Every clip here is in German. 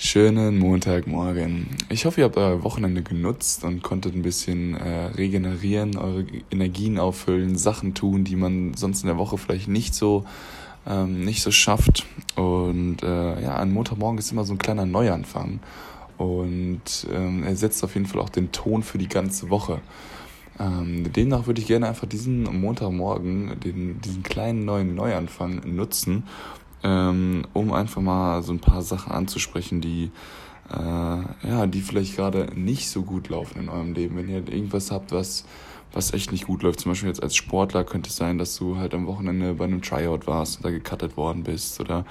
Schönen Montagmorgen. Ich hoffe, ihr habt euer Wochenende genutzt und konntet ein bisschen äh, regenerieren, eure Energien auffüllen, Sachen tun, die man sonst in der Woche vielleicht nicht so ähm, nicht so schafft. Und äh, ja, ein Montagmorgen ist immer so ein kleiner Neuanfang und ähm, er setzt auf jeden Fall auch den Ton für die ganze Woche. Ähm, demnach würde ich gerne einfach diesen Montagmorgen, den, diesen kleinen neuen Neuanfang nutzen, ähm, um einfach mal so ein paar Sachen anzusprechen, die, äh, ja, die vielleicht gerade nicht so gut laufen in eurem Leben. Wenn ihr irgendwas habt, was, was echt nicht gut läuft, zum Beispiel jetzt als Sportler könnte es sein, dass du halt am Wochenende bei einem Tryout warst und da gecuttet worden bist oder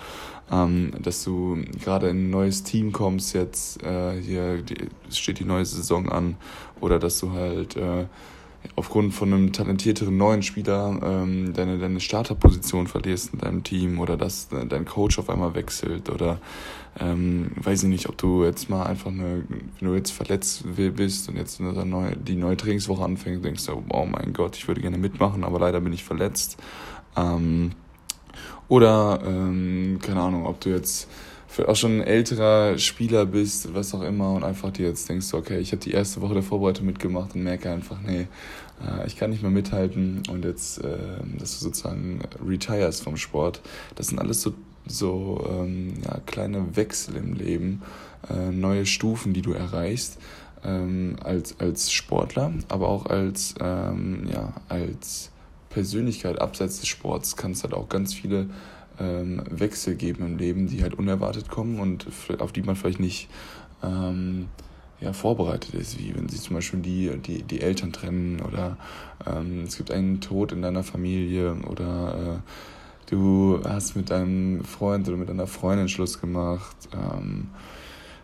ähm, dass du gerade in ein neues Team kommst, jetzt äh, hier die, steht die neue Saison an oder dass du halt äh, aufgrund von einem talentierteren neuen Spieler ähm, deine, deine Starterposition verlierst in deinem Team oder dass dein Coach auf einmal wechselt oder ähm, weiß ich nicht, ob du jetzt mal einfach eine, wenn du jetzt verletzt bist und jetzt eine neue, die neue Trainingswoche anfängt, denkst du, oh mein Gott, ich würde gerne mitmachen, aber leider bin ich verletzt. Ähm, oder, ähm, keine Ahnung, ob du jetzt auch schon ein älterer Spieler bist, was auch immer, und einfach dir jetzt denkst, okay, ich habe die erste Woche der Vorbereitung mitgemacht und merke einfach, nee, äh, ich kann nicht mehr mithalten und jetzt, äh, dass du sozusagen retires vom Sport. Das sind alles so, so ähm, ja, kleine Wechsel im Leben, äh, neue Stufen, die du erreichst. Ähm, als, als Sportler, aber auch als, ähm, ja, als Persönlichkeit abseits des Sports kannst halt auch ganz viele ähm, Wechsel geben im Leben, die halt unerwartet kommen und auf die man vielleicht nicht ähm, ja, vorbereitet ist, wie wenn sich zum Beispiel die, die, die Eltern trennen oder ähm, es gibt einen Tod in deiner Familie oder äh, du hast mit deinem Freund oder mit deiner Freundin Schluss gemacht. Ähm,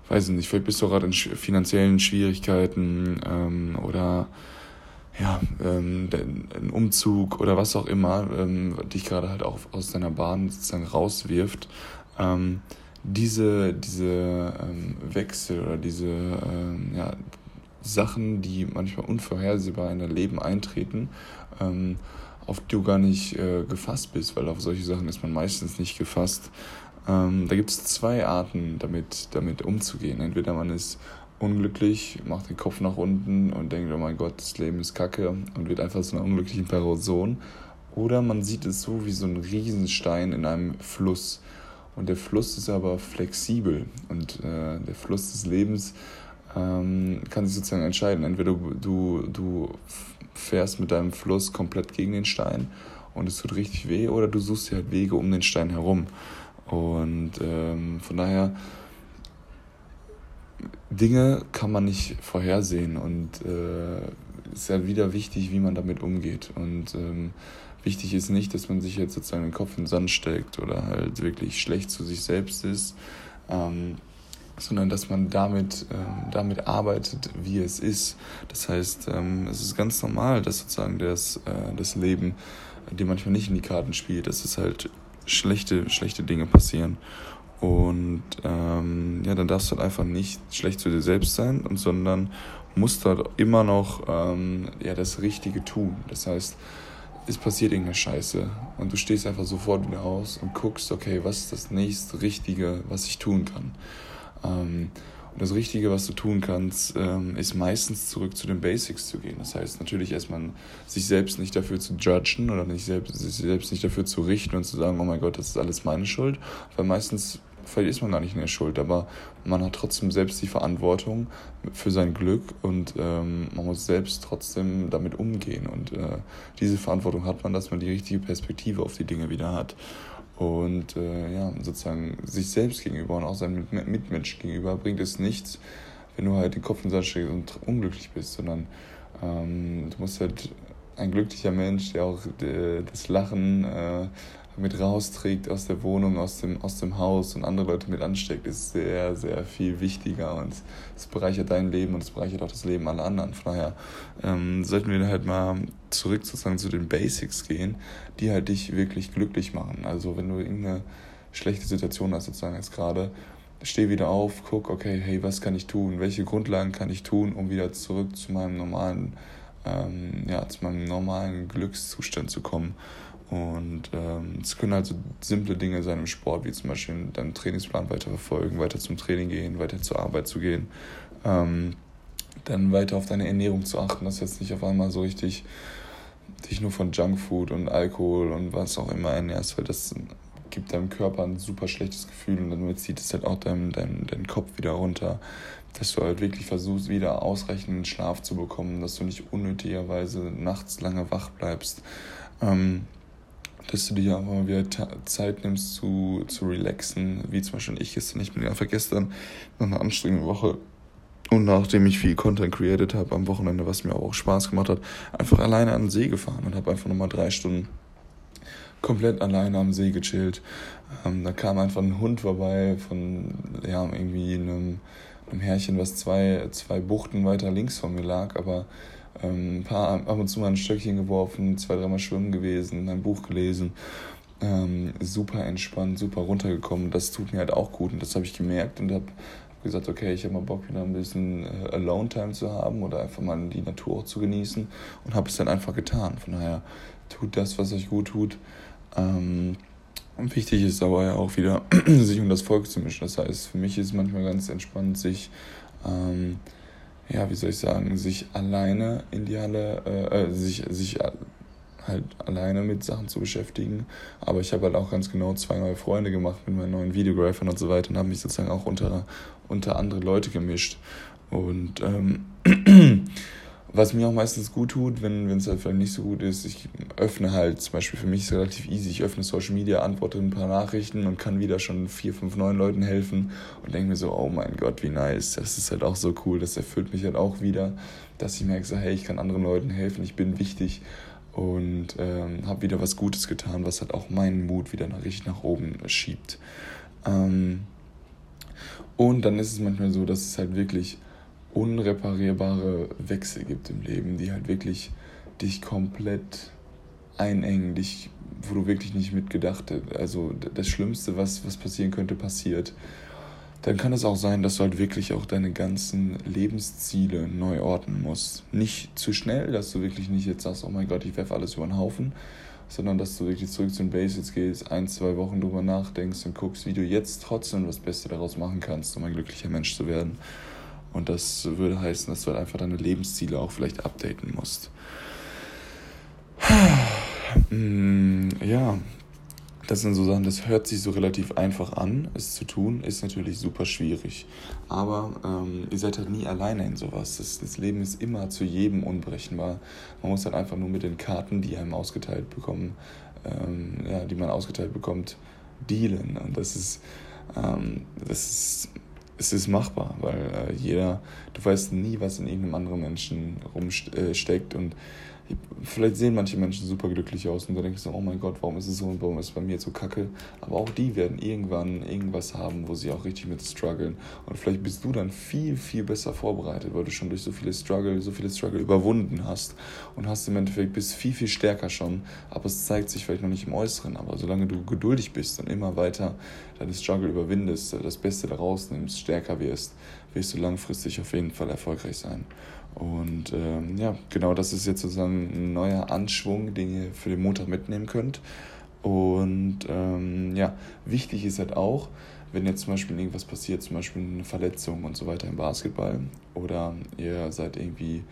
weiß ich nicht, vielleicht bist du gerade in finanziellen Schwierigkeiten ähm, oder ja, ähm, ein Umzug oder was auch immer ähm, dich gerade halt auch aus deiner Bahn sozusagen rauswirft, ähm, diese, diese ähm, Wechsel oder diese ähm, ja, Sachen, die manchmal unvorhersehbar in dein Leben eintreten, ähm, auf die du gar nicht äh, gefasst bist, weil auf solche Sachen ist man meistens nicht gefasst. Ähm, da gibt es zwei Arten, damit, damit umzugehen. Entweder man ist unglücklich, macht den Kopf nach unten und denkt, oh mein Gott, das Leben ist kacke und wird einfach zu einer unglücklichen Person. Oder man sieht es so wie so ein Riesenstein in einem Fluss. Und der Fluss ist aber flexibel und äh, der Fluss des Lebens ähm, kann sich sozusagen entscheiden. Entweder du, du, fährst mit deinem Fluss komplett gegen den Stein und es tut richtig weh, oder du suchst dir halt Wege um den Stein herum. Und ähm, von daher Dinge kann man nicht vorhersehen und äh, ist ja wieder wichtig, wie man damit umgeht. Und ähm, wichtig ist nicht, dass man sich jetzt sozusagen den Kopf in den Sand steckt oder halt wirklich schlecht zu sich selbst ist, ähm, sondern dass man damit, ähm, damit arbeitet, wie es ist. Das heißt, ähm, es ist ganz normal, dass sozusagen das, äh, das Leben dir manchmal nicht in die Karten spielt, dass es halt schlechte, schlechte Dinge passieren. Und ähm, ja, dann darfst du halt einfach nicht schlecht zu dir selbst sein, und, sondern musst halt immer noch ähm, ja, das Richtige tun. Das heißt, es passiert irgendeine Scheiße und du stehst einfach sofort wieder aus und guckst, okay, was ist das nächste Richtige, was ich tun kann. Ähm, und das Richtige, was du tun kannst, ähm, ist meistens zurück zu den Basics zu gehen. Das heißt natürlich erstmal sich selbst nicht dafür zu judgen oder nicht selbst, sich selbst nicht dafür zu richten und zu sagen, oh mein Gott, das ist alles meine Schuld. Weil meistens vielleicht ist man gar nicht in der Schuld, aber man hat trotzdem selbst die Verantwortung für sein Glück und ähm, man muss selbst trotzdem damit umgehen. Und äh, diese Verantwortung hat man, dass man die richtige Perspektive auf die Dinge wieder hat. Und äh, ja, sozusagen sich selbst gegenüber und auch seinem Mitmensch gegenüber bringt es nichts, wenn du halt den Kopf in den Sand steckst und unglücklich bist, sondern ähm, du musst halt ein glücklicher Mensch, der auch äh, das Lachen äh, mit rausträgt aus der Wohnung, aus dem, aus dem Haus und andere Leute mit ansteckt, ist sehr, sehr viel wichtiger und es bereichert dein Leben und es bereichert auch das Leben aller anderen. Von daher ähm, sollten wir halt mal zurück sozusagen zu den Basics gehen, die halt dich wirklich glücklich machen. Also wenn du irgendeine schlechte Situation hast, sozusagen jetzt gerade, steh wieder auf, guck, okay, hey, was kann ich tun? Welche Grundlagen kann ich tun, um wieder zurück zu meinem normalen, ähm, ja, zu meinem normalen Glückszustand zu kommen? Und ähm, es können halt so simple Dinge sein im Sport, wie zum Beispiel deinen Trainingsplan weiter verfolgen, weiter zum Training gehen, weiter zur Arbeit zu gehen. Ähm, dann weiter auf deine Ernährung zu achten, dass jetzt nicht auf einmal so richtig dich nur von Junkfood und Alkohol und was auch immer ernährst, weil das gibt deinem Körper ein super schlechtes Gefühl und damit zieht es halt auch deinen dein, dein Kopf wieder runter. Dass du halt wirklich versuchst, wieder ausreichenden Schlaf zu bekommen, dass du nicht unnötigerweise nachts lange wach bleibst. Ähm, dass du dir einfach mal wieder Zeit nimmst zu, zu relaxen, wie zum Beispiel ich gestern. Ich bin einfach gestern nach einer anstrengenden Woche und nachdem ich viel Content created habe am Wochenende, was mir auch Spaß gemacht hat, einfach alleine an den See gefahren und habe einfach nochmal drei Stunden komplett alleine am See gechillt. Ähm, da kam einfach ein Hund vorbei von ja, irgendwie einem, einem Härchen, was zwei, zwei Buchten weiter links von mir lag, aber ähm, ein paar ab und zu mal ein Stöckchen geworfen, zwei, dreimal schwimmen gewesen, ein Buch gelesen. Ähm, super entspannt, super runtergekommen. Das tut mir halt auch gut und das habe ich gemerkt und habe gesagt, okay, ich habe mal Bock, wieder ein bisschen äh, Alone-Time zu haben oder einfach mal die Natur auch zu genießen und habe es dann einfach getan. Von daher tut das, was euch gut tut. Ähm, und wichtig ist aber ja auch wieder, sich um das Volk zu mischen. Das heißt, für mich ist es manchmal ganz entspannt, sich, ähm, ja, wie soll ich sagen, sich alleine in die Halle, äh, äh sich, sich halt alleine mit Sachen zu beschäftigen. Aber ich habe halt auch ganz genau zwei neue Freunde gemacht mit meinen neuen Videographern und so weiter und habe mich sozusagen auch unter, unter andere Leute gemischt. Und ähm, was mir auch meistens gut tut, wenn es halt vielleicht nicht so gut ist, ich öffne halt, zum Beispiel für mich ist es relativ easy, ich öffne Social Media, antworte ein paar Nachrichten und kann wieder schon vier, fünf neuen Leuten helfen und denke mir so, oh mein Gott, wie nice, das ist halt auch so cool, das erfüllt mich halt auch wieder, dass ich merke so, hey, ich kann anderen Leuten helfen, ich bin wichtig und ähm, habe wieder was Gutes getan, was halt auch meinen Mut wieder nach, richtig nach oben schiebt. Ähm, und dann ist es manchmal so, dass es halt wirklich unreparierbare Wechsel gibt im Leben, die halt wirklich dich komplett einengen, dich, wo du wirklich nicht mitgedacht hast. Also das Schlimmste, was, was passieren könnte, passiert dann kann es auch sein, dass du halt wirklich auch deine ganzen Lebensziele neu ordnen musst. Nicht zu schnell, dass du wirklich nicht jetzt sagst, oh mein Gott, ich werfe alles über den Haufen, sondern dass du wirklich zurück zu den Basics gehst, ein, zwei Wochen drüber nachdenkst und guckst, wie du jetzt trotzdem das Beste daraus machen kannst, um ein glücklicher Mensch zu werden. Und das würde heißen, dass du halt einfach deine Lebensziele auch vielleicht updaten musst. Hm, ja, das sind so Sachen, das hört sich so relativ einfach an, es zu tun, ist natürlich super schwierig. Aber ähm, ihr seid halt nie alleine in sowas. Das, das, Leben ist immer zu jedem unberechenbar. Man muss halt einfach nur mit den Karten, die einem ausgeteilt bekommen, ähm, ja, die man ausgeteilt bekommt, dealen. Und das ist, ähm, das ist, es ist machbar, weil äh, jeder, du weißt nie, was in irgendeinem anderen Menschen rumsteckt äh, und vielleicht sehen manche Menschen super glücklich aus und dann denkst du, oh mein Gott, warum ist es so und warum ist es bei mir jetzt so kacke? Aber auch die werden irgendwann irgendwas haben, wo sie auch richtig mit strugglen. Und vielleicht bist du dann viel, viel besser vorbereitet, weil du schon durch so viele Struggle, so viele Struggle überwunden hast und hast im Endeffekt bist viel, viel stärker schon. Aber es zeigt sich vielleicht noch nicht im Äußeren. Aber solange du geduldig bist und immer weiter deine Struggle überwindest, das Beste daraus nimmst, stärker wirst, wirst du langfristig auf jeden Fall erfolgreich sein. Und ähm, ja, genau das ist jetzt sozusagen ein neuer Anschwung, den ihr für den Montag mitnehmen könnt. Und ähm, ja, wichtig ist halt auch, wenn jetzt zum Beispiel irgendwas passiert, zum Beispiel eine Verletzung und so weiter im Basketball oder ihr seid irgendwie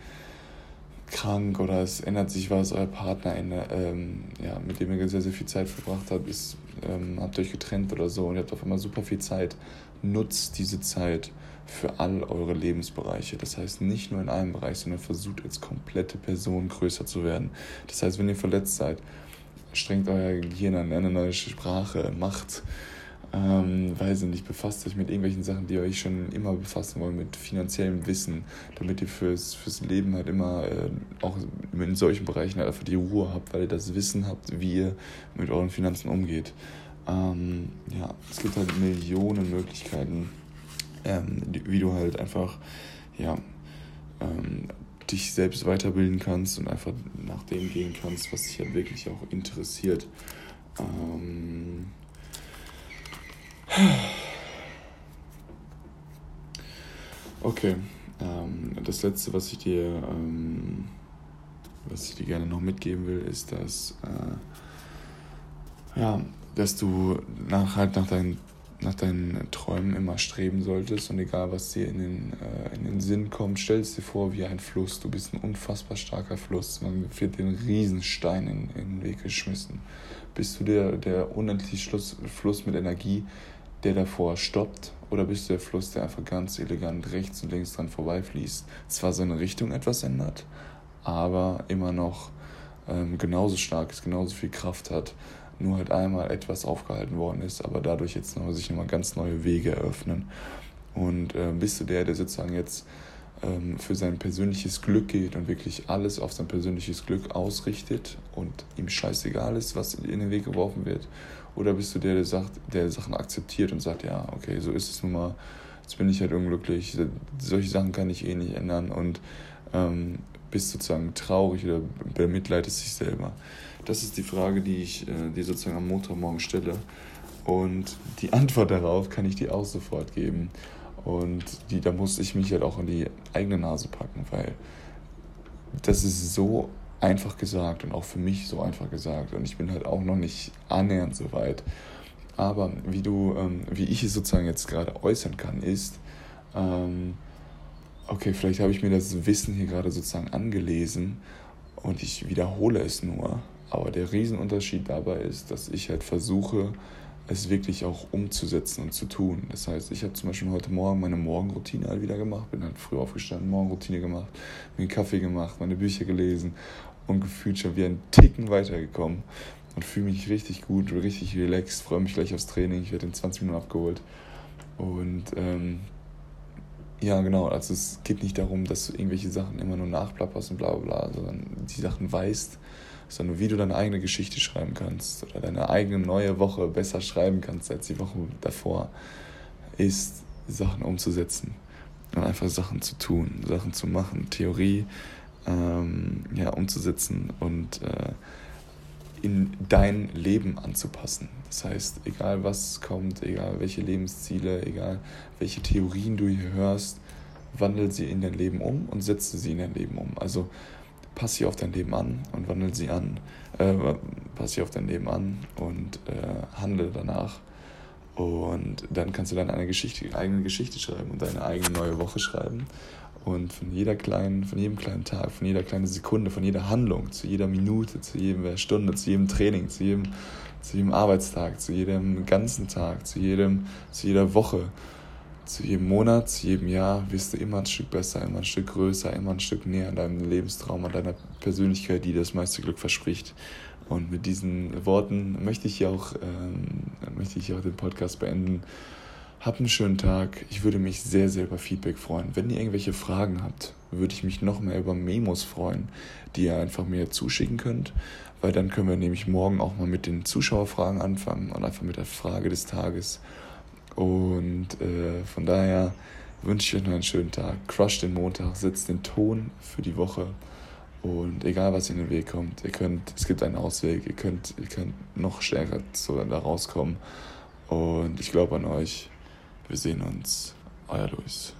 krank oder es ändert sich was, euer Partner, ähm, ja, mit dem ihr sehr, sehr viel Zeit verbracht habt, ist, ähm, habt euch getrennt oder so und ihr habt auf einmal super viel Zeit, nutzt diese Zeit für all eure Lebensbereiche. Das heißt nicht nur in einem Bereich, sondern versucht als komplette Person größer zu werden. Das heißt, wenn ihr verletzt seid, strengt euer Gehirn an, eine neue Sprache, macht, ähm, weiß ich nicht, befasst euch mit irgendwelchen Sachen, die euch schon immer befassen wollen, mit finanziellem Wissen, damit ihr fürs, fürs Leben halt immer äh, auch in solchen Bereichen halt einfach die Ruhe habt, weil ihr das Wissen habt, wie ihr mit euren Finanzen umgeht. Ähm, ja, es gibt halt Millionen Möglichkeiten, ähm, wie du halt einfach, ja, ähm, dich selbst weiterbilden kannst und einfach nach dem gehen kannst, was dich halt wirklich auch interessiert. Ähm okay, ähm, das letzte, was ich dir, ähm, was ich dir gerne noch mitgeben will, ist, dass äh, ja, dass du nach, halt nach deinen, nach deinen Träumen immer streben solltest und egal was dir in den, äh, in den Sinn kommt, stell es dir vor wie ein Fluss. Du bist ein unfassbar starker Fluss. Man wird den Riesenstein in, in den Weg geschmissen. Bist du der, der unendliche Schluss, Fluss mit Energie, der davor stoppt? Oder bist du der Fluss, der einfach ganz elegant rechts und links dran vorbeifließt? Zwar seine Richtung etwas ändert, aber immer noch ähm, genauso stark ist, genauso viel Kraft hat, nur halt einmal etwas aufgehalten worden ist, aber dadurch jetzt noch, sich nochmal ganz neue Wege eröffnen. Und äh, bist du der, der sozusagen jetzt ähm, für sein persönliches Glück geht und wirklich alles auf sein persönliches Glück ausrichtet und ihm scheißegal ist, was in den Weg geworfen wird? Oder bist du der, der sagt, der Sachen akzeptiert und sagt, ja, okay, so ist es nun mal, jetzt bin ich halt unglücklich, solche Sachen kann ich eh nicht ändern und ähm, bist sozusagen traurig oder bemitleidest sich selber? Das ist die Frage, die ich äh, dir sozusagen am Montagmorgen stelle. Und die Antwort darauf kann ich dir auch sofort geben. Und die, da muss ich mich halt auch in die eigene Nase packen, weil das ist so einfach gesagt und auch für mich so einfach gesagt. Und ich bin halt auch noch nicht annähernd so weit. Aber wie du, ähm, wie ich es sozusagen jetzt gerade äußern kann, ist, ähm, okay, vielleicht habe ich mir das Wissen hier gerade sozusagen angelesen und ich wiederhole es nur. Aber der Riesenunterschied dabei ist, dass ich halt versuche, es wirklich auch umzusetzen und zu tun. Das heißt, ich habe zum Beispiel heute Morgen meine Morgenroutine halt wieder gemacht, bin halt früh aufgestanden, Morgenroutine gemacht, mir einen Kaffee gemacht, meine Bücher gelesen und gefühlt schon wie ein Ticken weitergekommen und fühle mich richtig gut, richtig relaxed, freue mich gleich aufs Training, ich werde in 20 Minuten abgeholt und ähm, ja, genau. Also es geht nicht darum, dass du irgendwelche Sachen immer nur nachplapperst und bla bla bla, sondern die Sachen weißt, sondern wie du deine eigene Geschichte schreiben kannst oder deine eigene neue Woche besser schreiben kannst als die Woche davor, ist Sachen umzusetzen und einfach Sachen zu tun, Sachen zu machen, Theorie ähm, ja, umzusetzen und äh, in dein Leben anzupassen. Das heißt, egal was kommt, egal welche Lebensziele, egal welche Theorien du hier hörst, wandel sie in dein Leben um und setze sie in dein Leben um. Also pass sie auf dein Leben an und wandel sie an, äh, pass sie auf dein Leben an und äh, handle danach. Und dann kannst du dann eine Geschichte, eigene Geschichte schreiben und deine eigene neue Woche schreiben und von jeder kleinen, von jedem kleinen Tag, von jeder kleinen Sekunde, von jeder Handlung, zu jeder Minute, zu jeder Stunde, zu jedem Training, zu jedem, zu jedem Arbeitstag, zu jedem ganzen Tag, zu jedem, zu jeder Woche, zu jedem Monat, zu jedem Jahr wirst du immer ein Stück besser, immer ein Stück größer, immer ein Stück näher an deinem Lebenstraum, an deiner Persönlichkeit, die das meiste Glück verspricht. Und mit diesen Worten möchte ich hier auch, ähm, möchte ich hier auch den Podcast beenden. Habt einen schönen Tag. Ich würde mich sehr, sehr über Feedback freuen. Wenn ihr irgendwelche Fragen habt, würde ich mich noch mehr über Memos freuen, die ihr einfach mir zuschicken könnt, weil dann können wir nämlich morgen auch mal mit den Zuschauerfragen anfangen und einfach mit der Frage des Tages. Und äh, von daher wünsche ich euch noch einen schönen Tag. Crush den Montag, setzt den Ton für die Woche. Und egal was in den Weg kommt, ihr könnt, es gibt einen Ausweg, ihr könnt, ihr könnt noch stärker so da rauskommen. Und ich glaube an euch. Wir sehen uns. Euer Luis.